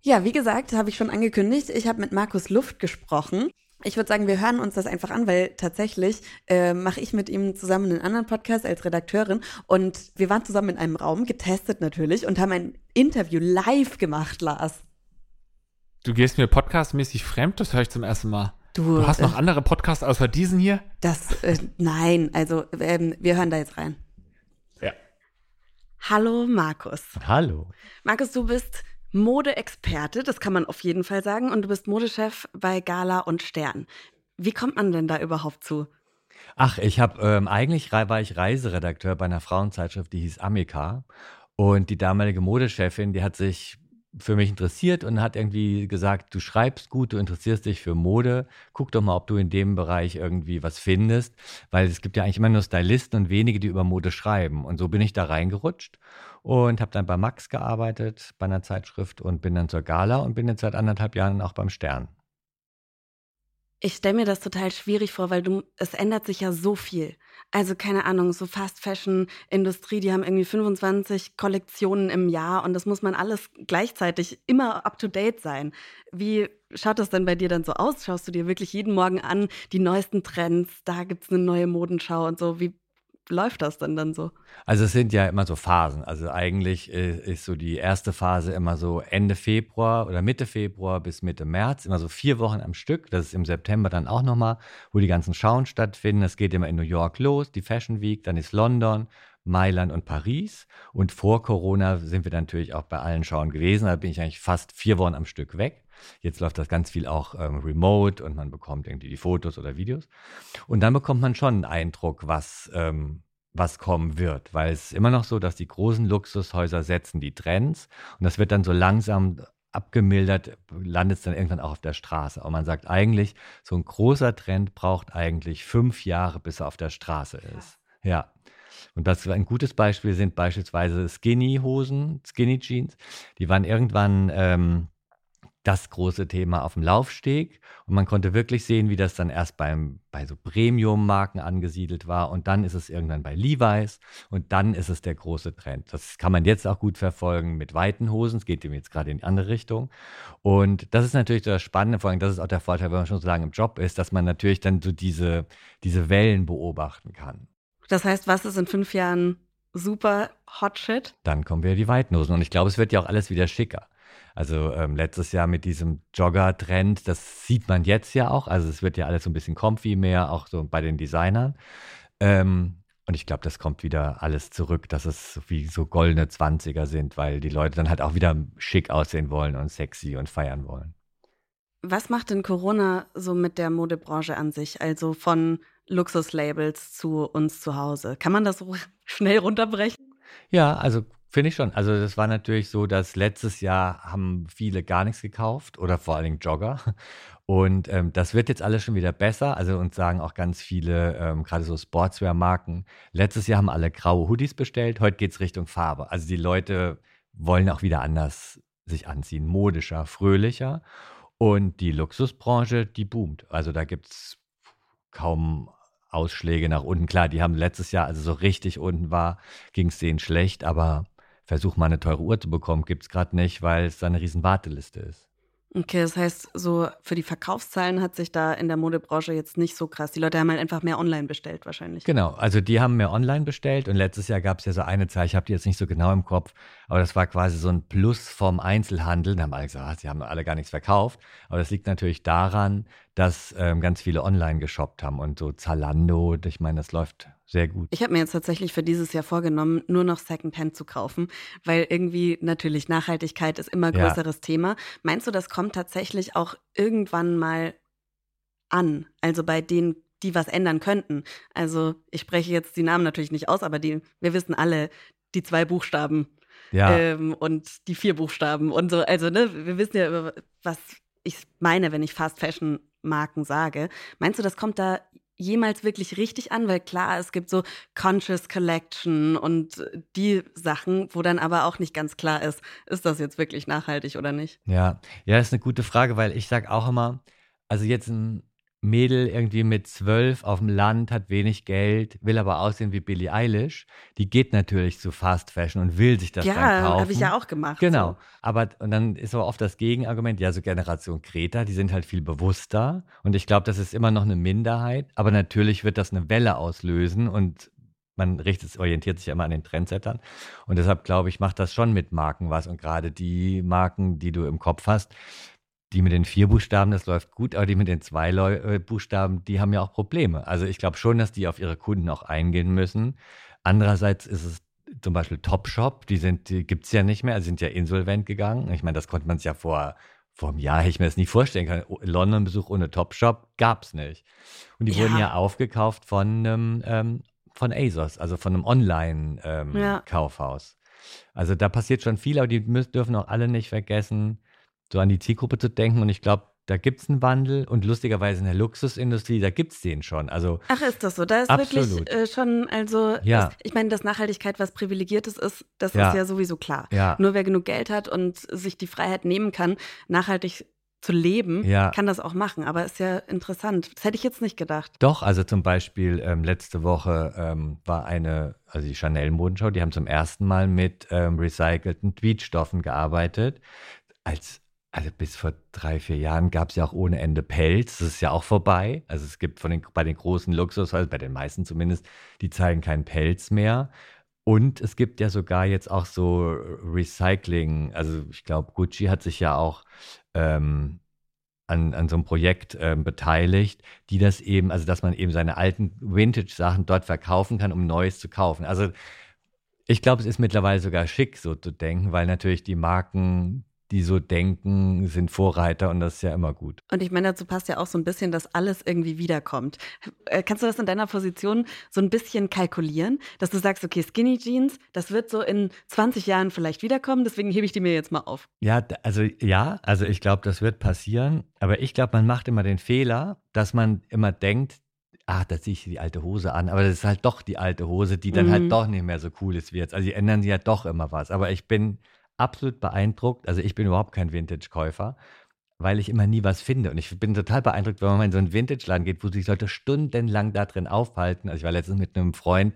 Ja, wie gesagt, habe ich schon angekündigt, ich habe mit Markus Luft gesprochen. Ich würde sagen, wir hören uns das einfach an, weil tatsächlich äh, mache ich mit ihm zusammen einen anderen Podcast als Redakteurin und wir waren zusammen in einem Raum, getestet natürlich und haben ein Interview live gemacht, Lars. Du gehst mir podcastmäßig fremd, das höre ich zum ersten Mal. Du, Du hast noch äh, andere Podcasts außer diesen hier? Das, äh, nein, also ähm, wir hören da jetzt rein. Ja. Hallo Markus. Hallo. Markus, du bist Modeexperte, das kann man auf jeden Fall sagen, und du bist Modechef bei Gala und Stern. Wie kommt man denn da überhaupt zu? Ach, ich habe ähm, eigentlich war ich Reiseredakteur bei einer Frauenzeitschrift, die hieß Amica. Und die damalige Modechefin, die hat sich für mich interessiert und hat irgendwie gesagt, du schreibst gut, du interessierst dich für Mode, guck doch mal, ob du in dem Bereich irgendwie was findest, weil es gibt ja eigentlich immer nur Stylisten und wenige, die über Mode schreiben. Und so bin ich da reingerutscht und habe dann bei Max gearbeitet, bei einer Zeitschrift und bin dann zur Gala und bin jetzt seit anderthalb Jahren auch beim Stern. Ich stelle mir das total schwierig vor, weil du, es ändert sich ja so viel. Also keine Ahnung, so Fast Fashion Industrie, die haben irgendwie 25 Kollektionen im Jahr und das muss man alles gleichzeitig immer up to date sein. Wie schaut das denn bei dir dann so aus? Schaust du dir wirklich jeden Morgen an, die neuesten Trends, da gibt's eine neue Modenschau und so. Wie läuft das denn dann so? Also es sind ja immer so Phasen. Also eigentlich äh, ist so die erste Phase immer so Ende Februar oder Mitte Februar bis Mitte März, immer so vier Wochen am Stück. Das ist im September dann auch nochmal, wo die ganzen Schauen stattfinden. Das geht immer in New York los, die Fashion Week, dann ist London, Mailand und Paris. Und vor Corona sind wir natürlich auch bei allen Schauen gewesen. Da bin ich eigentlich fast vier Wochen am Stück weg. Jetzt läuft das ganz viel auch ähm, remote und man bekommt irgendwie die Fotos oder Videos. Und dann bekommt man schon einen Eindruck, was, ähm, was kommen wird. Weil es ist immer noch so, dass die großen Luxushäuser setzen die Trends und das wird dann so langsam abgemildert, landet es dann irgendwann auch auf der Straße. Und man sagt eigentlich, so ein großer Trend braucht eigentlich fünf Jahre, bis er auf der Straße ist. Ja. Und das ein gutes Beispiel sind beispielsweise Skinny-Hosen, Skinny-Jeans. Die waren irgendwann ähm, das große Thema auf dem Laufsteg. Und man konnte wirklich sehen, wie das dann erst beim, bei so Premium-Marken angesiedelt war. Und dann ist es irgendwann bei Levi's. Und dann ist es der große Trend. Das kann man jetzt auch gut verfolgen mit weiten Hosen. Es geht dem jetzt gerade in die andere Richtung. Und das ist natürlich das Spannende, vor allem das ist auch der Vorteil, wenn man schon so lange im Job ist, dass man natürlich dann so diese, diese Wellen beobachten kann. Das heißt, was ist in fünf Jahren super Hot Shit? Dann kommen wieder die weiten Hosen. Und ich glaube, es wird ja auch alles wieder schicker. Also ähm, letztes Jahr mit diesem Jogger-Trend, das sieht man jetzt ja auch. Also es wird ja alles so ein bisschen comfy mehr, auch so bei den Designern. Ähm, und ich glaube, das kommt wieder alles zurück, dass es so wie so goldene Zwanziger sind, weil die Leute dann halt auch wieder schick aussehen wollen und sexy und feiern wollen. Was macht denn Corona so mit der Modebranche an sich? Also von Luxuslabels zu uns zu Hause. Kann man das so schnell runterbrechen? Ja, also finde ich schon. Also das war natürlich so, dass letztes Jahr haben viele gar nichts gekauft oder vor allen Dingen Jogger. Und ähm, das wird jetzt alles schon wieder besser. Also uns sagen auch ganz viele, ähm, gerade so Sportswear-Marken, letztes Jahr haben alle graue Hoodies bestellt, heute geht es Richtung Farbe. Also die Leute wollen auch wieder anders sich anziehen, modischer, fröhlicher. Und die Luxusbranche, die boomt. Also da gibt es kaum Ausschläge nach unten. Klar, die haben letztes Jahr, also so richtig unten war, ging es denen schlecht, aber versuch mal eine teure Uhr zu bekommen, gibt es gerade nicht, weil es da eine riesen Warteliste ist. Okay, das heißt, so für die Verkaufszahlen hat sich da in der Modebranche jetzt nicht so krass. Die Leute haben halt einfach mehr online bestellt wahrscheinlich. Genau, also die haben mehr online bestellt und letztes Jahr gab es ja so eine Zahl, ich habe die jetzt nicht so genau im Kopf, aber das war quasi so ein Plus vom Einzelhandel. Da haben alle gesagt, ah, sie haben alle gar nichts verkauft. Aber das liegt natürlich daran, dass ähm, ganz viele online geshoppt haben und so Zalando, ich meine, das läuft sehr gut. Ich habe mir jetzt tatsächlich für dieses Jahr vorgenommen, nur noch Secondhand zu kaufen, weil irgendwie natürlich Nachhaltigkeit ist immer größeres ja. Thema. Meinst du, das kommt tatsächlich auch irgendwann mal an? Also bei denen, die was ändern könnten. Also ich spreche jetzt die Namen natürlich nicht aus, aber die, wir wissen alle, die zwei Buchstaben ja. ähm, und die vier Buchstaben und so. Also ne, wir wissen ja, was ich meine, wenn ich Fast Fashion Marken sage. Meinst du, das kommt da jemals wirklich richtig an? Weil klar, es gibt so Conscious Collection und die Sachen, wo dann aber auch nicht ganz klar ist, ist das jetzt wirklich nachhaltig oder nicht? Ja, ja, ist eine gute Frage, weil ich sage auch immer, also jetzt ein Mädel irgendwie mit zwölf auf dem Land, hat wenig Geld, will aber aussehen wie Billie Eilish. Die geht natürlich zu Fast Fashion und will sich das ja, dann kaufen. Ja, habe ich ja auch gemacht. Genau. So. Aber und dann ist aber oft das Gegenargument, ja, so Generation Kreta, die sind halt viel bewusster. Und ich glaube, das ist immer noch eine Minderheit. Aber natürlich wird das eine Welle auslösen und man richtet, orientiert sich ja immer an den Trendsettern. Und deshalb glaube ich, macht das schon mit Marken was. Und gerade die Marken, die du im Kopf hast, die mit den vier Buchstaben, das läuft gut, aber die mit den zwei Leu äh, Buchstaben, die haben ja auch Probleme. Also ich glaube schon, dass die auf ihre Kunden auch eingehen müssen. Andererseits ist es zum Beispiel Topshop, die sind, die gibt es ja nicht mehr, also sind ja insolvent gegangen. Ich meine, das konnte man sich ja vor, vor einem Jahr, hätte ich mir das nie vorstellen können. London-Besuch ohne Topshop gab es nicht. Und die ja. wurden ja aufgekauft von einem, ähm, von ASOS, also von einem Online-Kaufhaus. Ähm, ja. Also da passiert schon viel, aber die müssen, dürfen auch alle nicht vergessen, so an die Zielgruppe zu denken. Und ich glaube, da gibt es einen Wandel und lustigerweise in der Luxusindustrie, da gibt es den schon. Also, Ach, ist das so? Da ist absolut. wirklich äh, schon, also, ja. ich meine, dass Nachhaltigkeit was Privilegiertes ist, das ja. ist ja sowieso klar. Ja. Nur wer genug Geld hat und sich die Freiheit nehmen kann, nachhaltig zu leben, ja. kann das auch machen. Aber ist ja interessant. Das hätte ich jetzt nicht gedacht. Doch, also zum Beispiel ähm, letzte Woche ähm, war eine, also die Chanel-Modenschau, die haben zum ersten Mal mit ähm, recycelten Tweetstoffen gearbeitet. Als also bis vor drei, vier Jahren gab es ja auch ohne Ende Pelz. Das ist ja auch vorbei. Also es gibt von den, bei den großen Luxus, also bei den meisten zumindest, die zeigen keinen Pelz mehr. Und es gibt ja sogar jetzt auch so Recycling. Also ich glaube, Gucci hat sich ja auch ähm, an, an so einem Projekt ähm, beteiligt, die das eben, also dass man eben seine alten Vintage-Sachen dort verkaufen kann, um Neues zu kaufen. Also ich glaube, es ist mittlerweile sogar schick, so zu denken, weil natürlich die Marken die so denken, sind Vorreiter und das ist ja immer gut. Und ich meine, dazu passt ja auch so ein bisschen, dass alles irgendwie wiederkommt. Äh, kannst du das in deiner Position so ein bisschen kalkulieren, dass du sagst, okay, Skinny Jeans, das wird so in 20 Jahren vielleicht wiederkommen, deswegen hebe ich die mir jetzt mal auf. Ja, also ja, also ich glaube, das wird passieren, aber ich glaube, man macht immer den Fehler, dass man immer denkt, ah, da ziehe ich die alte Hose an, aber das ist halt doch die alte Hose, die dann halt mhm. halt doch nicht mehr so cool ist wie jetzt. Also die ändern sie ja doch immer was, aber ich bin absolut beeindruckt. Also ich bin überhaupt kein Vintage-Käufer, weil ich immer nie was finde. Und ich bin total beeindruckt, wenn man mal in so einen Vintage-Laden geht, wo sich Leute stundenlang da drin aufhalten. Also ich war letztens mit einem Freund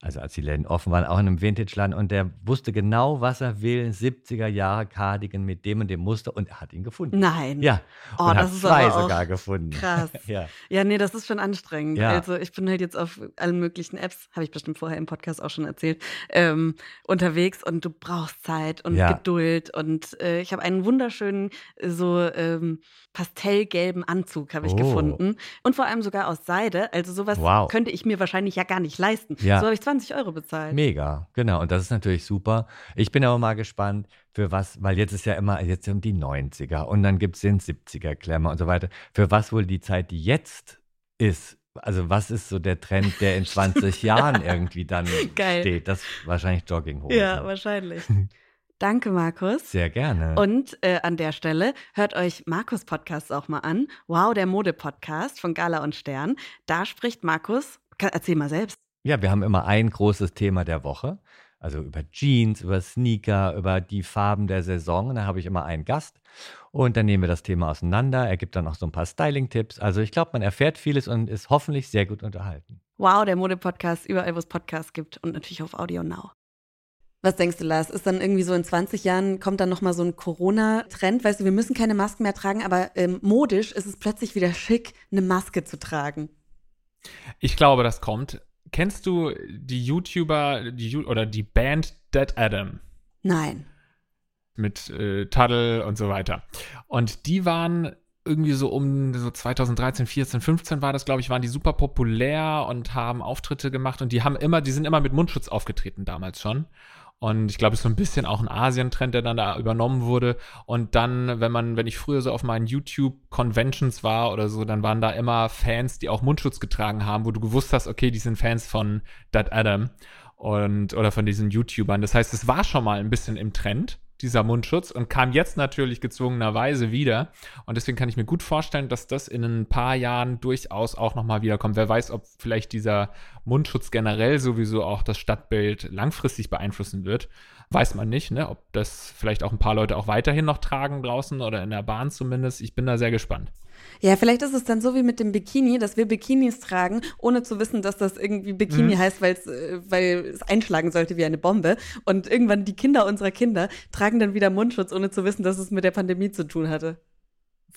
also als die Läden offen waren, auch in einem Vintage-Laden und der wusste genau, was er will. 70er Jahre Cardigan mit dem und dem Muster und er hat ihn gefunden. Nein. Ja. Oh, und das hat ist zwei aber sogar gefunden. Krass. ja. ja, nee, das ist schon anstrengend. Ja. Also ich bin halt jetzt auf allen möglichen Apps, habe ich bestimmt vorher im Podcast auch schon erzählt, ähm, unterwegs und du brauchst Zeit und ja. Geduld und äh, ich habe einen wunderschönen so ähm, pastellgelben Anzug habe ich oh. gefunden und vor allem sogar aus Seide. Also sowas wow. könnte ich mir wahrscheinlich ja gar nicht leisten. Ja. So habe ich 20 Euro bezahlt. Mega, genau. Und das ist natürlich super. Ich bin aber mal gespannt, für was, weil jetzt ist ja immer, jetzt sind die 90er und dann gibt es den 70er Klemmer und so weiter. Für was wohl die Zeit, die jetzt ist, also was ist so der Trend, der in 20 Jahren irgendwie dann Geil. steht? Das ist wahrscheinlich Jogginghose. Ja, wahrscheinlich. Danke, Markus. Sehr gerne. Und äh, an der Stelle hört euch Markus Podcast auch mal an. Wow, der Mode-Podcast von Gala und Stern. Da spricht Markus, erzähl mal selbst. Ja, wir haben immer ein großes Thema der Woche. Also über Jeans, über Sneaker, über die Farben der Saison. Und da habe ich immer einen Gast und dann nehmen wir das Thema auseinander. Er gibt dann auch so ein paar Styling-Tipps. Also ich glaube, man erfährt vieles und ist hoffentlich sehr gut unterhalten. Wow, der Mode-Podcast überall, wo es Podcasts gibt und natürlich auf Audio Now. Was denkst du, Lars? Ist dann irgendwie so in 20 Jahren, kommt dann nochmal so ein Corona-Trend? Weißt du, wir müssen keine Masken mehr tragen, aber ähm, modisch ist es plötzlich wieder schick, eine Maske zu tragen. Ich glaube, das kommt. Kennst du die YouTuber die, oder die Band Dead Adam? Nein. Mit äh, Tuddle und so weiter. Und die waren irgendwie so um so 2013, 14, 15 war das, glaube ich, waren die super populär und haben Auftritte gemacht und die haben immer, die sind immer mit Mundschutz aufgetreten damals schon. Und ich glaube, es ist so ein bisschen auch ein Asien-Trend, der dann da übernommen wurde. Und dann, wenn man, wenn ich früher so auf meinen YouTube-Conventions war oder so, dann waren da immer Fans, die auch Mundschutz getragen haben, wo du gewusst hast, okay, die sind Fans von Dad Adam und oder von diesen YouTubern. Das heißt, es war schon mal ein bisschen im Trend dieser Mundschutz und kam jetzt natürlich gezwungenerweise wieder. Und deswegen kann ich mir gut vorstellen, dass das in ein paar Jahren durchaus auch nochmal wiederkommt. Wer weiß, ob vielleicht dieser Mundschutz generell sowieso auch das Stadtbild langfristig beeinflussen wird. Weiß man nicht, ne? ob das vielleicht auch ein paar Leute auch weiterhin noch tragen draußen oder in der Bahn zumindest. Ich bin da sehr gespannt. Ja, vielleicht ist es dann so wie mit dem Bikini, dass wir Bikinis tragen, ohne zu wissen, dass das irgendwie Bikini mhm. heißt, weil's, äh, weil es einschlagen sollte wie eine Bombe. Und irgendwann die Kinder unserer Kinder tragen dann wieder Mundschutz, ohne zu wissen, dass es mit der Pandemie zu tun hatte.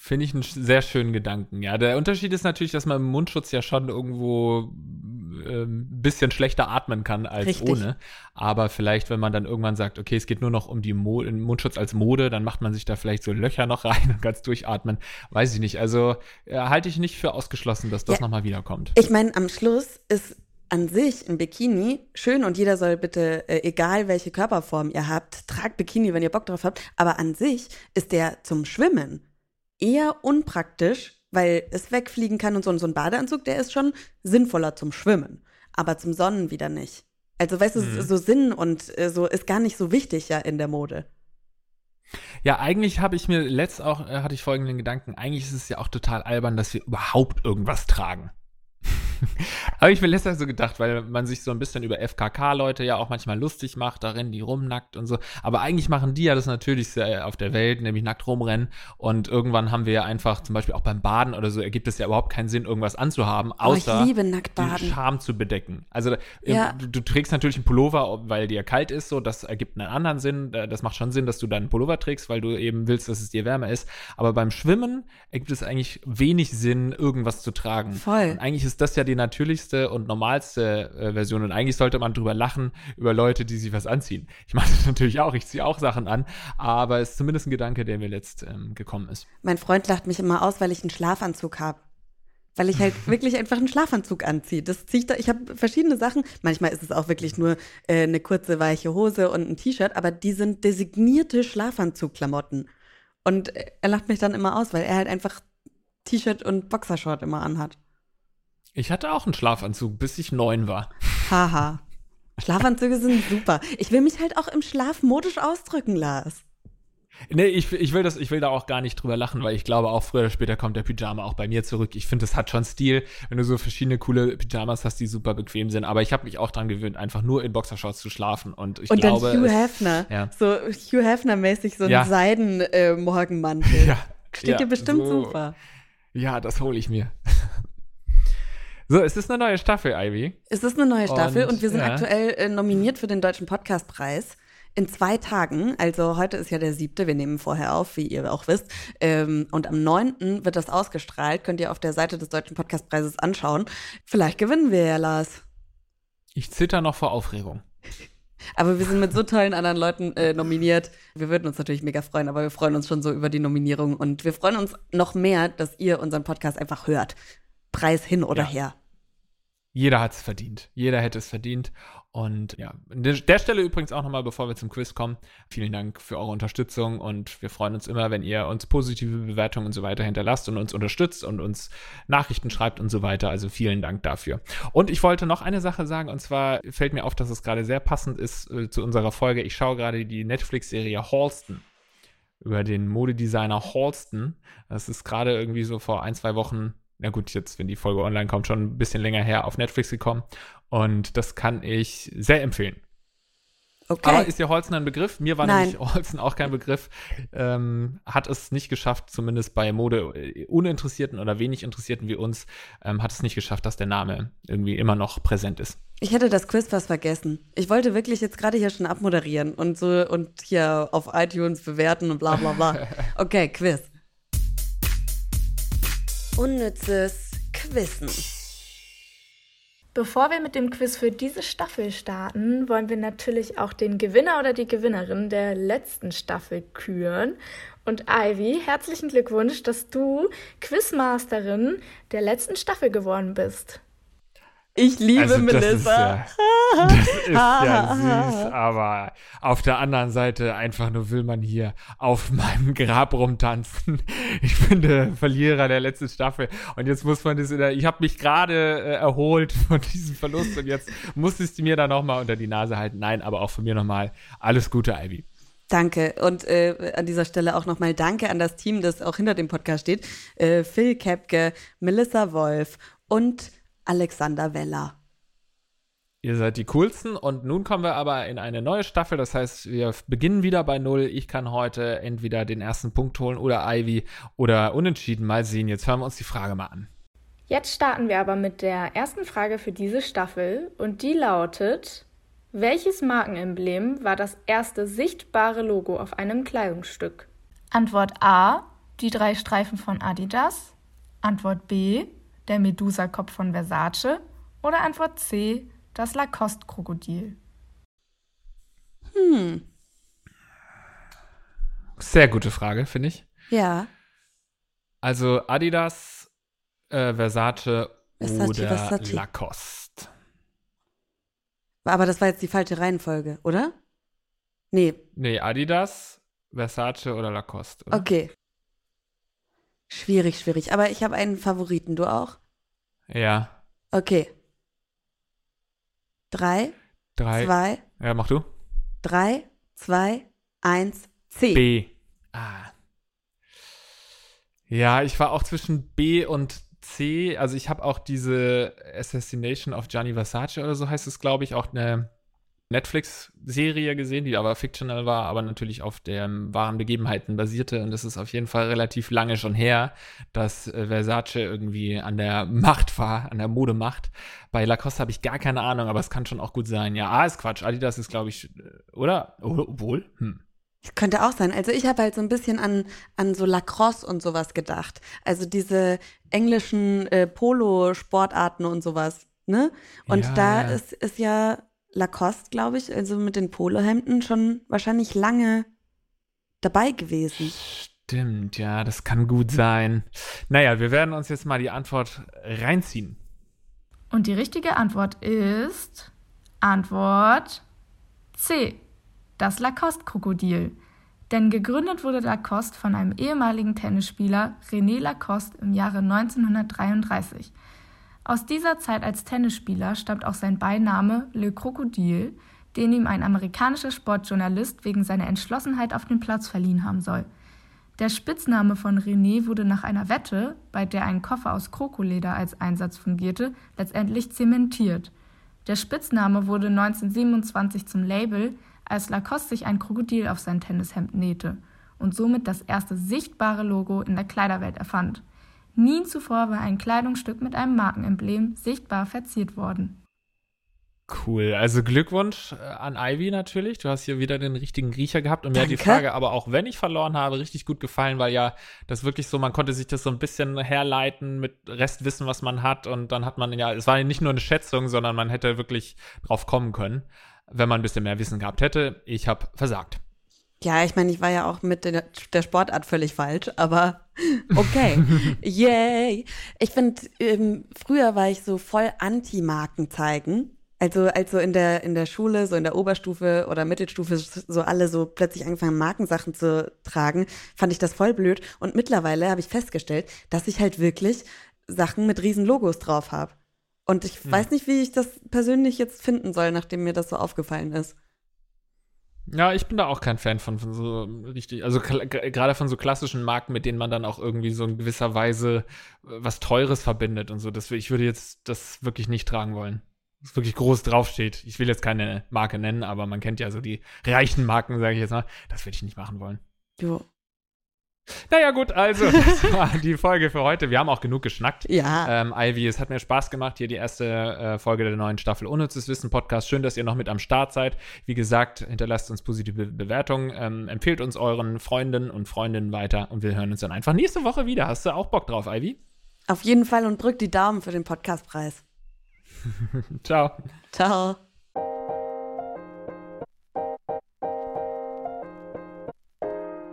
Finde ich einen sehr schönen Gedanken. Ja, der Unterschied ist natürlich, dass man im Mundschutz ja schon irgendwo ein ähm, bisschen schlechter atmen kann als Richtig. ohne. Aber vielleicht, wenn man dann irgendwann sagt, okay, es geht nur noch um die Mo Mundschutz als Mode, dann macht man sich da vielleicht so Löcher noch rein und ganz durchatmen. Weiß ich nicht. Also äh, halte ich nicht für ausgeschlossen, dass das ja, nochmal wiederkommt. Ich meine, am Schluss ist an sich ein Bikini schön und jeder soll bitte, äh, egal welche Körperform ihr habt, tragt Bikini, wenn ihr Bock drauf habt. Aber an sich ist der zum Schwimmen eher unpraktisch, weil es wegfliegen kann und so. Und so ein Badeanzug, der ist schon sinnvoller zum Schwimmen, aber zum Sonnen wieder nicht. Also, weißt du, mhm. so Sinn und äh, so ist gar nicht so wichtig ja in der Mode. Ja, eigentlich habe ich mir letzt auch, äh, hatte ich folgenden Gedanken, eigentlich ist es ja auch total albern, dass wir überhaupt irgendwas tragen. Aber ich mir letztes so gedacht, weil man sich so ein bisschen über FKK-Leute ja auch manchmal lustig macht, da rennen die rumnackt und so. Aber eigentlich machen die ja das Natürlichste auf der Welt, nämlich nackt rumrennen. Und irgendwann haben wir ja einfach, zum Beispiel auch beim Baden oder so, ergibt es ja überhaupt keinen Sinn, irgendwas anzuhaben, außer den Scham zu bedecken. Also ja. du, du, trägst natürlich einen Pullover, weil dir kalt ist, so, das ergibt einen anderen Sinn. Das macht schon Sinn, dass du dann einen Pullover trägst, weil du eben willst, dass es dir wärmer ist. Aber beim Schwimmen ergibt es eigentlich wenig Sinn, irgendwas zu tragen. Voll. Und eigentlich ist das ja die natürlichste und normalste äh, Version. Und eigentlich sollte man drüber lachen, über Leute, die sich was anziehen. Ich mache das natürlich auch, ich ziehe auch Sachen an, aber es ist zumindest ein Gedanke, der mir letzt ähm, gekommen ist. Mein Freund lacht mich immer aus, weil ich einen Schlafanzug habe weil ich halt wirklich einfach einen Schlafanzug anziehe. Das ziehe ich da. Ich habe verschiedene Sachen. Manchmal ist es auch wirklich nur äh, eine kurze weiche Hose und ein T-Shirt, aber die sind designierte Schlafanzugklamotten. Und äh, er lacht mich dann immer aus, weil er halt einfach T-Shirt und Boxershort immer anhat. Ich hatte auch einen Schlafanzug, bis ich neun war. Haha. Schlafanzüge sind super. Ich will mich halt auch im Schlaf modisch ausdrücken, Lars. Nee, ich, ich, will das, ich will da auch gar nicht drüber lachen, weil ich glaube, auch früher oder später kommt der Pyjama auch bei mir zurück. Ich finde, das hat schon Stil, wenn du so verschiedene coole Pyjamas hast, die super bequem sind. Aber ich habe mich auch dran gewöhnt, einfach nur in Boxershorts zu schlafen. Und ich und glaube. Dann Hugh Hefner. Ja. So Hugh Hefner-mäßig, so ein ja. Seiden-Morgenmantel. Äh, ja. Steht ja, dir bestimmt so, super. Ja, das hole ich mir. So, es ist eine neue Staffel, Ivy. Es ist eine neue Staffel und, und wir sind ja. aktuell äh, nominiert für den Deutschen Podcastpreis. In zwei Tagen, also heute ist ja der siebte, wir nehmen vorher auf, wie ihr auch wisst. Ähm, und am neunten wird das ausgestrahlt, könnt ihr auf der Seite des Deutschen Podcastpreises anschauen. Vielleicht gewinnen wir ja, Lars. Ich zitter noch vor Aufregung. Aber wir sind mit so tollen anderen Leuten äh, nominiert. Wir würden uns natürlich mega freuen, aber wir freuen uns schon so über die Nominierung und wir freuen uns noch mehr, dass ihr unseren Podcast einfach hört. Preis hin oder ja. her jeder hat es verdient. Jeder hätte es verdient. Und ja, an der Stelle übrigens auch nochmal, bevor wir zum Quiz kommen, vielen Dank für eure Unterstützung und wir freuen uns immer, wenn ihr uns positive Bewertungen und so weiter hinterlasst und uns unterstützt und uns Nachrichten schreibt und so weiter. Also vielen Dank dafür. Und ich wollte noch eine Sache sagen und zwar fällt mir auf, dass es gerade sehr passend ist äh, zu unserer Folge. Ich schaue gerade die Netflix-Serie Halston über den Modedesigner Halston. Das ist gerade irgendwie so vor ein, zwei Wochen na gut, jetzt, wenn die Folge online kommt, schon ein bisschen länger her auf Netflix gekommen. Und das kann ich sehr empfehlen. Okay. Aber ist dir Holzen ein Begriff? Mir war Nein. nämlich Holzen auch kein Begriff. Ähm, hat es nicht geschafft, zumindest bei Mode äh, uninteressierten oder wenig Interessierten wie uns, ähm, hat es nicht geschafft, dass der Name irgendwie immer noch präsent ist. Ich hätte das Quiz fast vergessen. Ich wollte wirklich jetzt gerade hier schon abmoderieren und so und hier auf iTunes bewerten und bla bla bla. Okay, Quiz. Unnützes Quizzen. Bevor wir mit dem Quiz für diese Staffel starten, wollen wir natürlich auch den Gewinner oder die Gewinnerin der letzten Staffel küren. Und Ivy, herzlichen Glückwunsch, dass du Quizmasterin der letzten Staffel geworden bist. Ich liebe Also, das ist Melissa. ja, das ist ja süß, aber auf der anderen Seite einfach nur will man hier auf meinem Grab rumtanzen. Ich bin der Verlierer der letzten Staffel und jetzt muss man das in der, ich habe mich gerade äh, erholt von diesem Verlust und jetzt muss ich mir da nochmal unter die Nase halten. Nein, aber auch von mir nochmal alles Gute, Ivy. Danke. Und äh, an dieser Stelle auch nochmal Danke an das Team, das auch hinter dem Podcast steht. Äh, Phil Kepke, Melissa Wolf und Alexander Weller. Ihr seid die coolsten und nun kommen wir aber in eine neue Staffel. Das heißt, wir beginnen wieder bei Null. Ich kann heute entweder den ersten Punkt holen oder Ivy oder unentschieden. Mal sehen. Jetzt hören wir uns die Frage mal an. Jetzt starten wir aber mit der ersten Frage für diese Staffel und die lautet: Welches Markenemblem war das erste sichtbare Logo auf einem Kleidungsstück? Antwort A: Die drei Streifen von Adidas. Antwort B: Der Medusa-Kopf von Versace. Oder Antwort C: Das Lacoste-Krokodil. Hm. Sehr gute Frage, finde ich. Ja. Also Adidas, äh, Versace, Versace, oder Versace. Lacoste. Aber das war jetzt die falsche Reihenfolge, oder? Nee, Nee, Adidas, Versace oder Lacoste. Oder? okay. Schwierig, schwierig. Aber ich habe einen Favoriten. Du auch? Ja. Okay. Drei, Drei. zwei, Ja, mach du. drei, zwei, eins, C. B. Ah. Ja, ich war auch zwischen B und C. Also ich habe auch diese Assassination of Gianni Versace oder so heißt es, glaube ich, auch eine Netflix-Serie gesehen, die aber fictional war, aber natürlich auf den wahren Begebenheiten basierte. Und es ist auf jeden Fall relativ lange schon her, dass äh, Versace irgendwie an der Macht war, an der Modemacht. Bei Lacoste habe ich gar keine Ahnung, aber es kann schon auch gut sein. Ja, A ist Quatsch. Adidas ist, glaube ich, äh, oder? Oh, Obwohl? Hm. Könnte auch sein. Also ich habe halt so ein bisschen an, an so Lacrosse und sowas gedacht. Also diese englischen äh, Polo-Sportarten und sowas, ne? Und Ja, da. Ist, ist ja Lacoste, glaube ich, also mit den Polohemden schon wahrscheinlich lange dabei gewesen. Stimmt, ja, das kann gut sein. Naja, wir werden uns jetzt mal die Antwort reinziehen. Und die richtige Antwort ist Antwort C. Das Lacoste-Krokodil. Denn gegründet wurde Lacoste von einem ehemaligen Tennisspieler René Lacoste im Jahre 1933. Aus dieser Zeit als Tennisspieler stammt auch sein Beiname Le Crocodile, den ihm ein amerikanischer Sportjournalist wegen seiner Entschlossenheit auf dem Platz verliehen haben soll. Der Spitzname von René wurde nach einer Wette, bei der ein Koffer aus Krokoleder als Einsatz fungierte, letztendlich zementiert. Der Spitzname wurde 1927 zum Label, als Lacoste sich ein Krokodil auf sein Tennishemd nähte und somit das erste sichtbare Logo in der Kleiderwelt erfand. Nie zuvor war ein Kleidungsstück mit einem Markenemblem sichtbar verziert worden. Cool. Also Glückwunsch äh, an Ivy natürlich. Du hast hier wieder den richtigen Riecher gehabt. Und mir hat die Danke. Frage aber auch, wenn ich verloren habe, richtig gut gefallen, weil ja das wirklich so, man konnte sich das so ein bisschen herleiten mit Restwissen, was man hat. Und dann hat man ja, es war ja nicht nur eine Schätzung, sondern man hätte wirklich drauf kommen können, wenn man ein bisschen mehr Wissen gehabt hätte. Ich habe versagt. Ja, ich meine, ich war ja auch mit der, der Sportart völlig falsch, aber okay. Yay. Ich finde, ähm, früher war ich so voll anti-Marken zeigen. Also als so in der, in der Schule, so in der Oberstufe oder Mittelstufe, so alle so plötzlich angefangen, Markensachen zu tragen, fand ich das voll blöd. Und mittlerweile habe ich festgestellt, dass ich halt wirklich Sachen mit riesen Logos drauf habe. Und ich weiß nicht, wie ich das persönlich jetzt finden soll, nachdem mir das so aufgefallen ist. Ja, ich bin da auch kein Fan von, von so richtig, also gerade von so klassischen Marken, mit denen man dann auch irgendwie so in gewisser Weise äh, was Teures verbindet und so. Das, ich würde jetzt das wirklich nicht tragen wollen. es wirklich groß draufsteht. Ich will jetzt keine Marke nennen, aber man kennt ja so die reichen Marken, sage ich jetzt mal. Das würde ich nicht machen wollen. Jo. Naja, gut, also, das war die Folge für heute. Wir haben auch genug geschnackt. Ja. Ähm, Ivy, es hat mir Spaß gemacht, hier die erste äh, Folge der neuen Staffel Unnützes Wissen Podcast. Schön, dass ihr noch mit am Start seid. Wie gesagt, hinterlasst uns positive Bewertungen, ähm, empfehlt uns euren Freunden und Freundinnen weiter und wir hören uns dann einfach nächste Woche wieder. Hast du auch Bock drauf, Ivy? Auf jeden Fall und drückt die Daumen für den Podcastpreis. Ciao. Ciao.